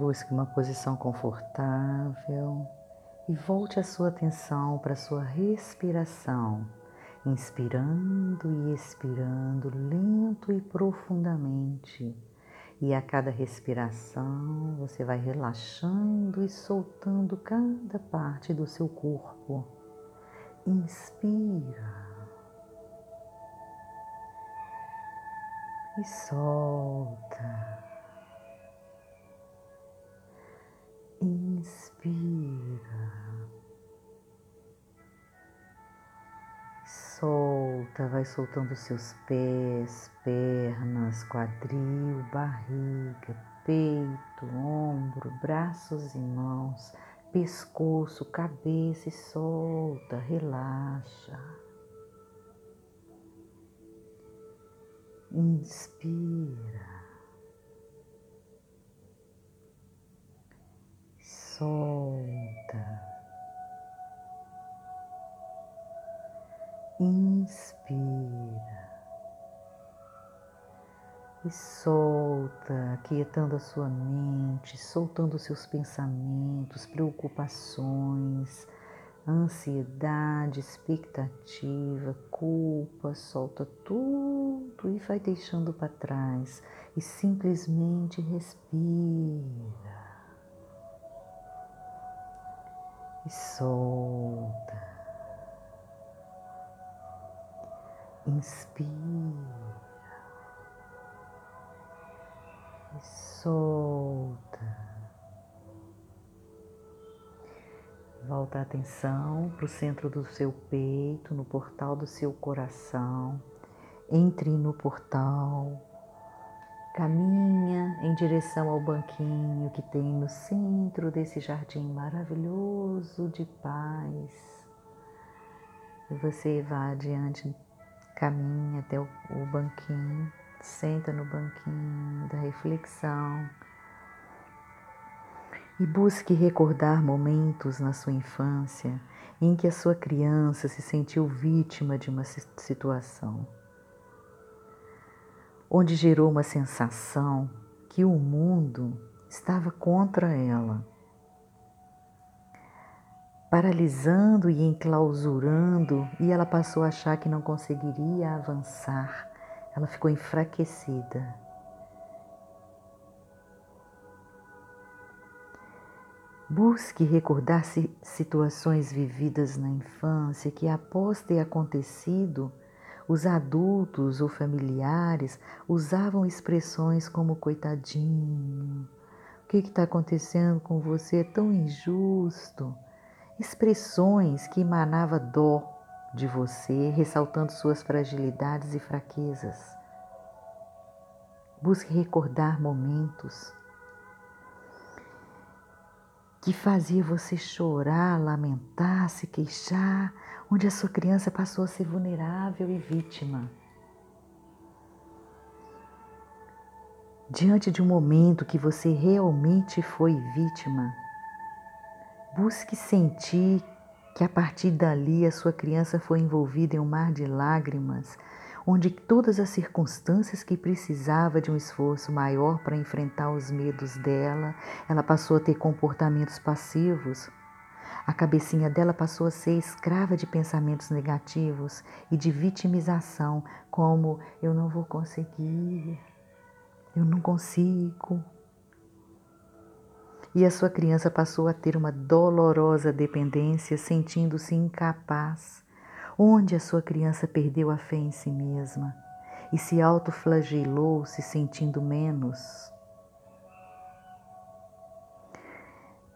Busque uma posição confortável e volte a sua atenção para a sua respiração, inspirando e expirando lento e profundamente. E a cada respiração você vai relaxando e soltando cada parte do seu corpo. Inspira. E solta. Inspira. Solta, vai soltando seus pés, pernas, quadril, barriga, peito, ombro, braços e mãos, pescoço, cabeça e solta, relaxa. Inspira. Solta. Inspira e solta, aquietando a sua mente, soltando seus pensamentos, preocupações, ansiedade, expectativa, culpa, solta tudo e vai deixando para trás e simplesmente respira. E solta. Inspira e solta. Volta a atenção para o centro do seu peito, no portal do seu coração. Entre no portal Caminha em direção ao banquinho que tem no centro desse jardim maravilhoso de paz. E você vai adiante, caminha até o, o banquinho, senta no banquinho da reflexão e busque recordar momentos na sua infância em que a sua criança se sentiu vítima de uma situação onde gerou uma sensação que o mundo estava contra ela, paralisando e enclausurando, e ela passou a achar que não conseguiria avançar. Ela ficou enfraquecida. Busque recordar situações vividas na infância que, após ter acontecido, os adultos ou familiares usavam expressões como coitadinho, o que está acontecendo com você é tão injusto. Expressões que emanava dó de você, ressaltando suas fragilidades e fraquezas. Busque recordar momentos que fazia você chorar, lamentar, se queixar, onde a sua criança passou a ser vulnerável e vítima. Diante de um momento que você realmente foi vítima, busque sentir que a partir dali a sua criança foi envolvida em um mar de lágrimas, onde todas as circunstâncias que precisava de um esforço maior para enfrentar os medos dela, ela passou a ter comportamentos passivos a cabecinha dela passou a ser escrava de pensamentos negativos e de vitimização, como eu não vou conseguir, eu não consigo. E a sua criança passou a ter uma dolorosa dependência, sentindo-se incapaz, onde a sua criança perdeu a fé em si mesma e se autoflagelou, se sentindo menos.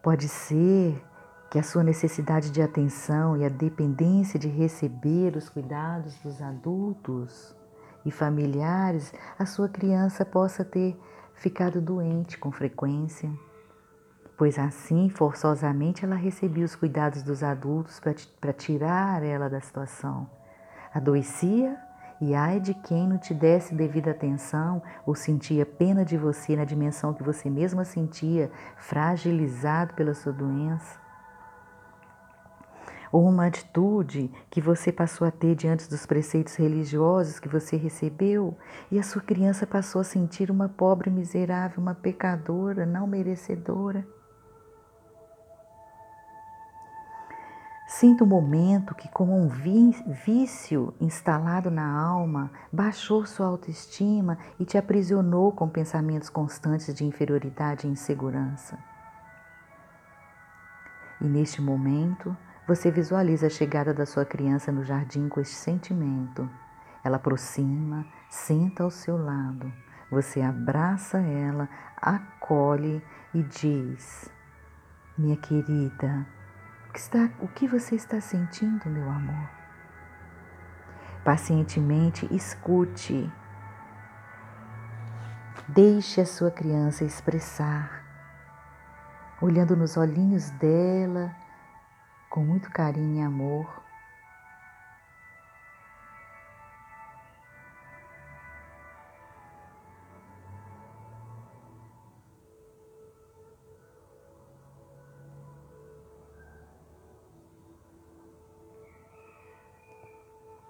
Pode ser que a sua necessidade de atenção e a dependência de receber os cuidados dos adultos e familiares, a sua criança possa ter ficado doente com frequência, pois assim, forçosamente, ela recebia os cuidados dos adultos para tirar ela da situação. Adoecia e ai de quem não te desse devida atenção ou sentia pena de você na dimensão que você mesma sentia, fragilizado pela sua doença ou uma atitude que você passou a ter diante dos preceitos religiosos que você recebeu e a sua criança passou a sentir uma pobre miserável, uma pecadora, não merecedora. Sinta o momento que, como um vício instalado na alma, baixou sua autoestima e te aprisionou com pensamentos constantes de inferioridade e insegurança. E neste momento, você visualiza a chegada da sua criança no jardim com este sentimento. Ela aproxima, senta ao seu lado. Você abraça ela, acolhe e diz: Minha querida, que, está, o que você está sentindo, meu amor? Pacientemente escute. Deixe a sua criança expressar, olhando nos olhinhos dela com muito carinho e amor.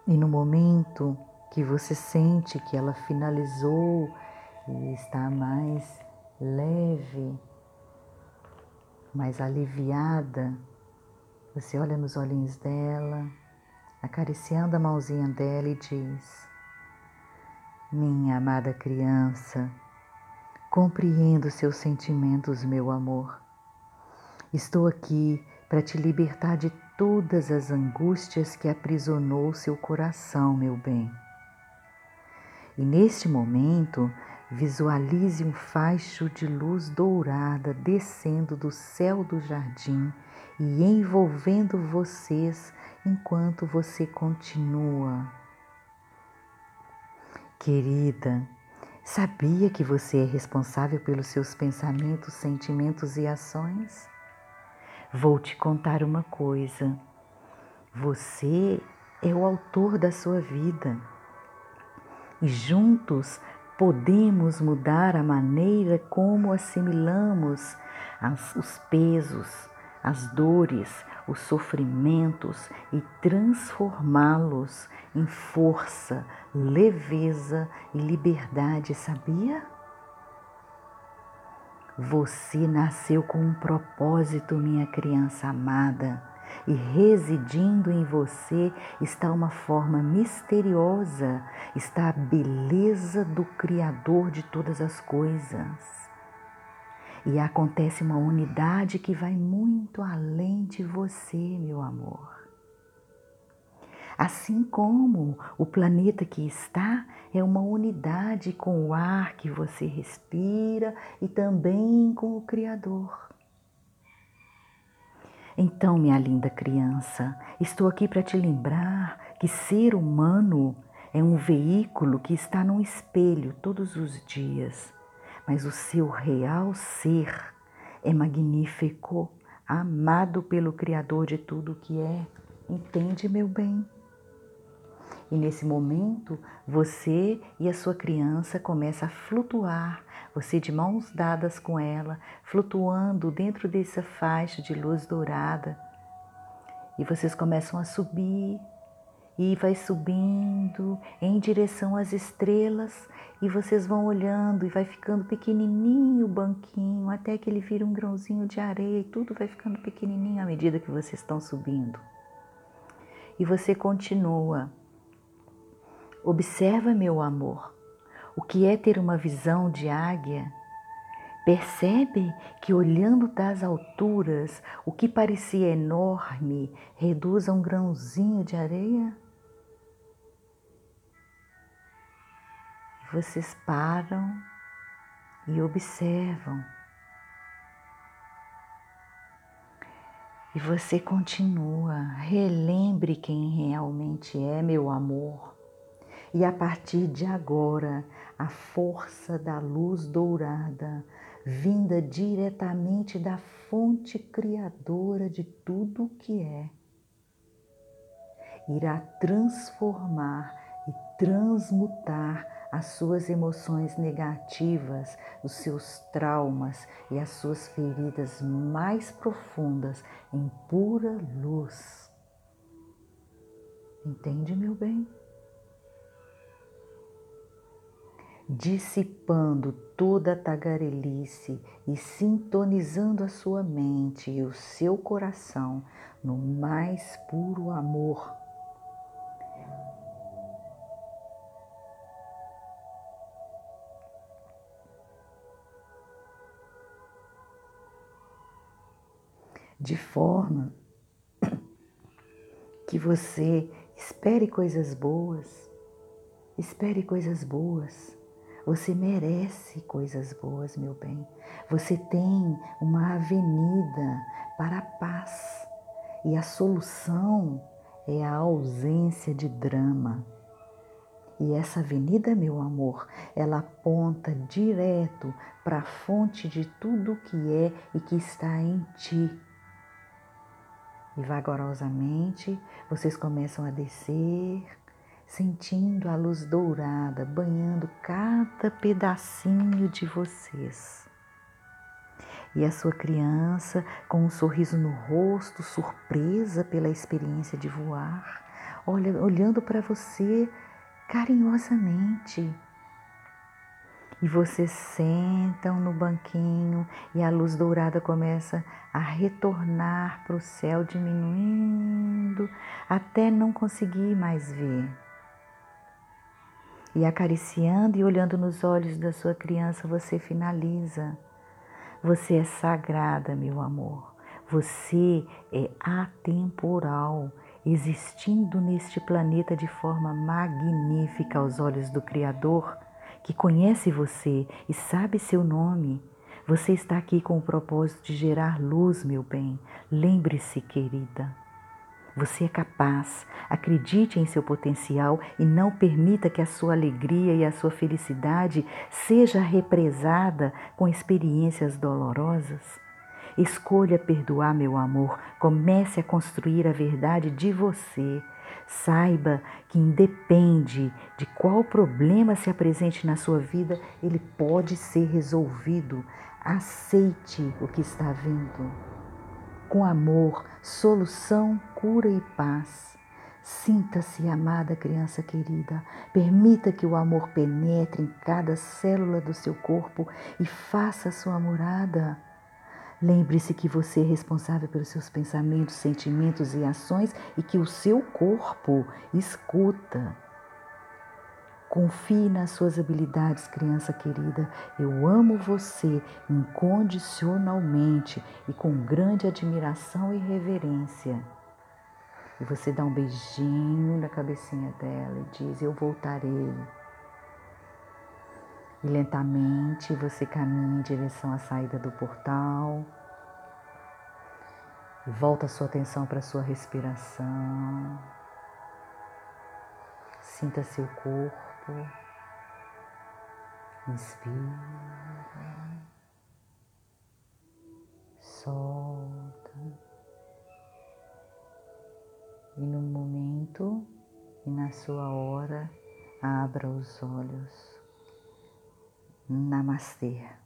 E no momento que você sente que ela finalizou e está mais leve, mais aliviada, você olha nos olhinhos dela, acariciando a mãozinha dela e diz: Minha amada criança, compreendo seus sentimentos, meu amor. Estou aqui para te libertar de todas as angústias que aprisionou seu coração, meu bem. E neste momento, visualize um faixo de luz dourada descendo do céu do jardim e envolvendo vocês enquanto você continua. Querida, sabia que você é responsável pelos seus pensamentos, sentimentos e ações? Vou te contar uma coisa. Você é o autor da sua vida e juntos podemos mudar a maneira como assimilamos as, os pesos, as dores, os sofrimentos e transformá-los em força, leveza e liberdade, sabia? Você nasceu com um propósito, minha criança amada, e residindo em você está uma forma misteriosa, está a beleza do Criador de todas as coisas. E acontece uma unidade que vai muito além de você, meu amor. Assim como o planeta que está é uma unidade com o ar que você respira e também com o Criador. Então, minha linda criança, estou aqui para te lembrar que ser humano é um veículo que está num espelho todos os dias mas o seu real ser é magnífico, amado pelo Criador de tudo que é. Entende, meu bem? E nesse momento, você e a sua criança começam a flutuar, você de mãos dadas com ela, flutuando dentro dessa faixa de luz dourada. E vocês começam a subir e vai subindo em direção às estrelas e vocês vão olhando e vai ficando pequenininho o banquinho até que ele vira um grãozinho de areia e tudo vai ficando pequenininho à medida que vocês estão subindo. E você continua. Observa, meu amor, o que é ter uma visão de águia. Percebe que olhando das alturas, o que parecia enorme reduz a um grãozinho de areia? vocês param e observam. E você continua, relembre quem realmente é meu amor. E a partir de agora, a força da luz dourada, vinda diretamente da fonte criadora de tudo o que é, irá transformar e transmutar as suas emoções negativas, os seus traumas e as suas feridas mais profundas em pura luz. Entende, meu bem? Dissipando toda a tagarelice e sintonizando a sua mente e o seu coração no mais puro amor. De forma que você espere coisas boas, espere coisas boas. Você merece coisas boas, meu bem. Você tem uma avenida para a paz. E a solução é a ausência de drama. E essa avenida, meu amor, ela aponta direto para a fonte de tudo que é e que está em ti. E vagarosamente vocês começam a descer, sentindo a luz dourada banhando cada pedacinho de vocês. E a sua criança, com um sorriso no rosto, surpresa pela experiência de voar, olha, olhando para você carinhosamente. E vocês sentam no banquinho e a luz dourada começa a retornar para o céu, diminuindo até não conseguir mais ver. E acariciando e olhando nos olhos da sua criança, você finaliza. Você é sagrada, meu amor. Você é atemporal, existindo neste planeta de forma magnífica aos olhos do Criador, que conhece você e sabe seu nome. Você está aqui com o propósito de gerar luz, meu bem. Lembre-se, querida. Você é capaz, acredite em seu potencial e não permita que a sua alegria e a sua felicidade seja represada com experiências dolorosas. Escolha perdoar, meu amor. Comece a construir a verdade de você. Saiba que independe de qual problema se apresente na sua vida, ele pode ser resolvido. Aceite o que está vindo. Com amor, solução, cura e paz. Sinta-se amada criança querida. Permita que o amor penetre em cada célula do seu corpo e faça sua morada. Lembre-se que você é responsável pelos seus pensamentos, sentimentos e ações e que o seu corpo escuta. Confie nas suas habilidades, criança querida. Eu amo você incondicionalmente e com grande admiração e reverência. E você dá um beijinho na cabecinha dela e diz: Eu voltarei. E lentamente você caminha em direção à saída do portal. E volta sua atenção para a sua respiração. Sinta seu corpo. Inspira. Solta. E no momento e na sua hora, abra os olhos. Namastê.